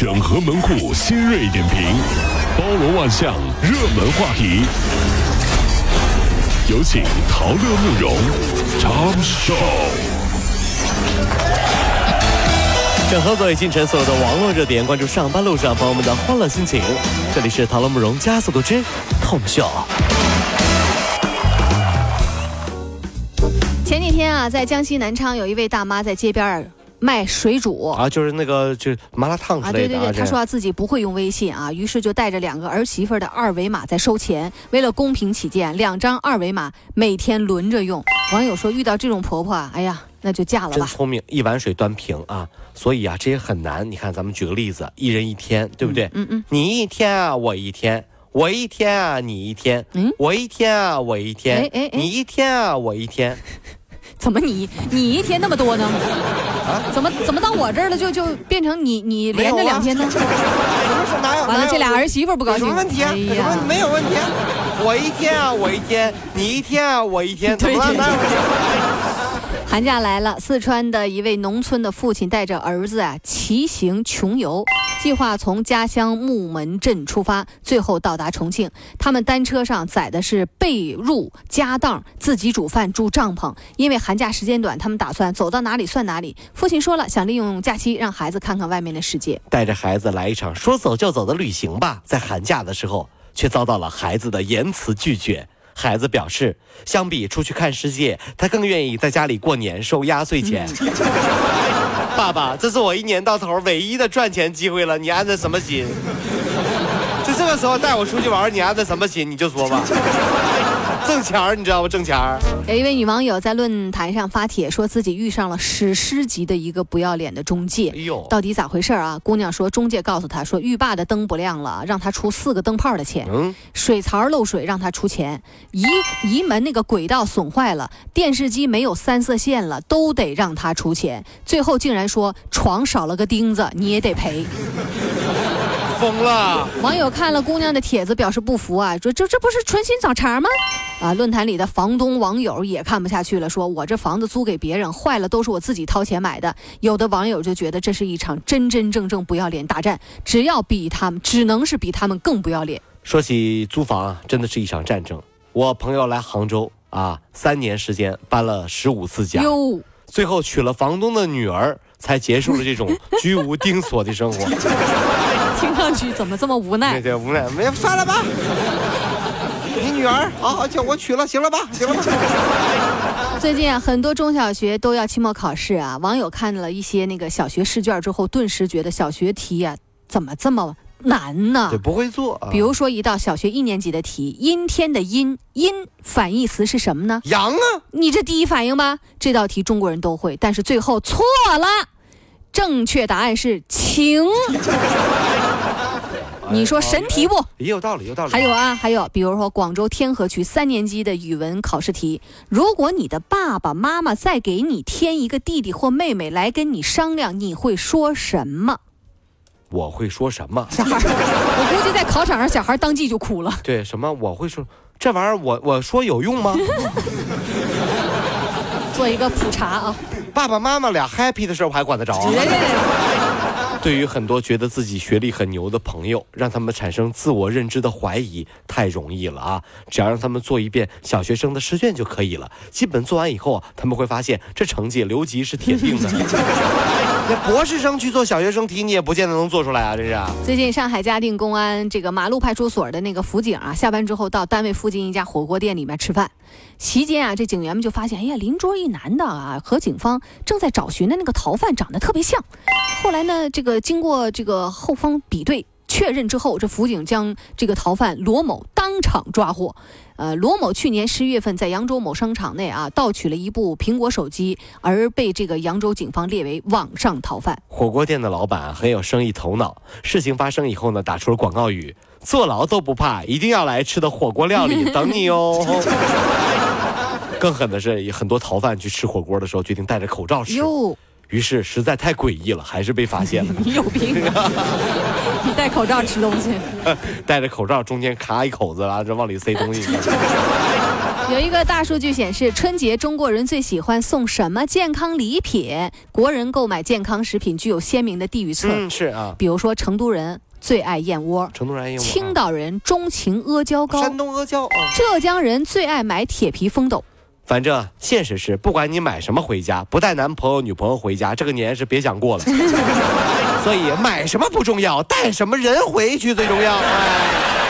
整合门户新锐点评，包罗万象，热门话题。有请陶乐慕容长寿。整合最近城所有的网络热点，关注上班路上朋友们的欢乐心情。这里是陶乐慕容加速度之痛秀。前几天啊，在江西南昌有一位大妈在街边卖水煮。啊，就是那个就麻辣烫之啊，类的对对对，他说自己不会用微信啊，于是就带着两个儿媳妇儿的二维码在收钱。为了公平起见，两张二维码每天轮着用。网友说，遇到这种婆婆啊，哎呀，那就嫁了吧。真聪明，一碗水端平啊！所以啊，这也很难。你看，咱们举个例子，一人一天，对不对？嗯嗯，你一天啊，我一天。我一天啊，你一天，嗯我一天啊，我一天，哎哎哎你一天啊，我一天，怎么你你一天那么多呢？怎么怎么到我这儿了就就变成你你连着两天呢？完了，这俩儿媳妇不高兴。有什么问题啊？哎有什么，没有问题啊？我一天啊，我一天，你一天啊，我一天，怎么了？寒假来了，四川的一位农村的父亲带着儿子啊骑行穷游，计划从家乡木门镇出发，最后到达重庆。他们单车上载的是被褥、家当，自己煮饭、住帐篷。因为寒假时间短，他们打算走到哪里算哪里。父亲说了，想利用假期让孩子看看外面的世界。带着孩子来一场说走就走的旅行吧，在寒假的时候，却遭到了孩子的严词拒绝。孩子表示，相比出去看世界，他更愿意在家里过年收压岁钱。爸爸，这是我一年到头唯一的赚钱机会了，你安的什么心？就这个时候带我出去玩，你安的什么心？你就说吧。挣钱儿，你知道不？挣钱儿。有一位女网友在论坛上发帖，说自己遇上了史诗级的一个不要脸的中介哎。呦，到底咋回事啊？姑娘说，中介告诉她说，浴霸的灯不亮了，让她出四个灯泡的钱；嗯，水槽漏水让她出钱；移移门那个轨道损坏了，电视机没有三色线了，都得让她出钱。最后竟然说床少了个钉子，你也得赔。疯了。网友看了姑娘的帖子，表示不服啊，说这这不是存心找茬吗？啊，论坛里的房东网友也看不下去了，说我这房子租给别人，坏了都是我自己掏钱买的。有的网友就觉得这是一场真真正正不要脸大战，只要比他们，只能是比他们更不要脸。说起租房啊，真的是一场战争。我朋友来杭州啊，三年时间搬了十五次家，哟，最后娶了房东的女儿，才结束了这种居无定所的生活。听上去怎么这么无奈？对，无奈，没算了吧。你女儿，好好叫我娶了，行了吧？行了吧？最近啊，很多中小学都要期末考试啊。网友看了一些那个小学试卷之后，顿时觉得小学题呀、怎么这么难呢对，？不会做啊。比如说一道小学一年级的题，阴天的阴，阴反义词是什么呢？阳啊，你这第一反应吧？这道题中国人都会，但是最后错了，正确答案是晴。你说神题不？也有道理，有道理。还有啊，还有，比如说广州天河区三年级的语文考试题，如果你的爸爸妈妈再给你添一个弟弟或妹妹来跟你商量，你会说什么？我会说什么？小孩，我估计在考场上，小孩当即就哭了。对，什么？我会说这玩意儿，我我说有用吗？做一个普查啊，爸爸妈妈俩 happy 的时候，我还管得着啊？对于很多觉得自己学历很牛的朋友，让他们产生自我认知的怀疑太容易了啊！只要让他们做一遍小学生的试卷就可以了。基本做完以后啊，他们会发现这成绩留级是铁定的。那博士生去做小学生题，你也不见得能做出来啊！这是。最近上海嘉定公安这个马路派出所的那个辅警啊，下班之后到单位附近一家火锅店里面吃饭，席间啊，这警员们就发现，哎呀，邻桌一男的啊和警方正在找寻的那个逃犯长得特别像。后来呢，这个经过这个后方比对。确认之后，这辅警将这个逃犯罗某当场抓获。呃，罗某去年十一月份在扬州某商场内啊盗取了一部苹果手机，而被这个扬州警方列为网上逃犯。火锅店的老板很有生意头脑，事情发生以后呢，打出了广告语：坐牢都不怕，一定要来吃的火锅料理等你哦。更狠的是，很多逃犯去吃火锅的时候决定戴着口罩吃，哟，于是实在太诡异了，还是被发现了。你有病啊！你戴口罩吃东西。戴着口罩，中间卡一口子，然后这往里塞东西。有一个大数据显示，春节中国人最喜欢送什么健康礼品？国人购买健康食品具有鲜明的地域侧，嗯，是啊，比如说成都人最爱燕窝，成都人爱用青岛人钟情阿胶糕，山东阿胶啊。浙江人最爱买铁皮风斗。反正现实是，不管你买什么回家，不带男朋友、女朋友回家，这个年是别想过了。所以买什么不重要，带什么人回去最重要。哎。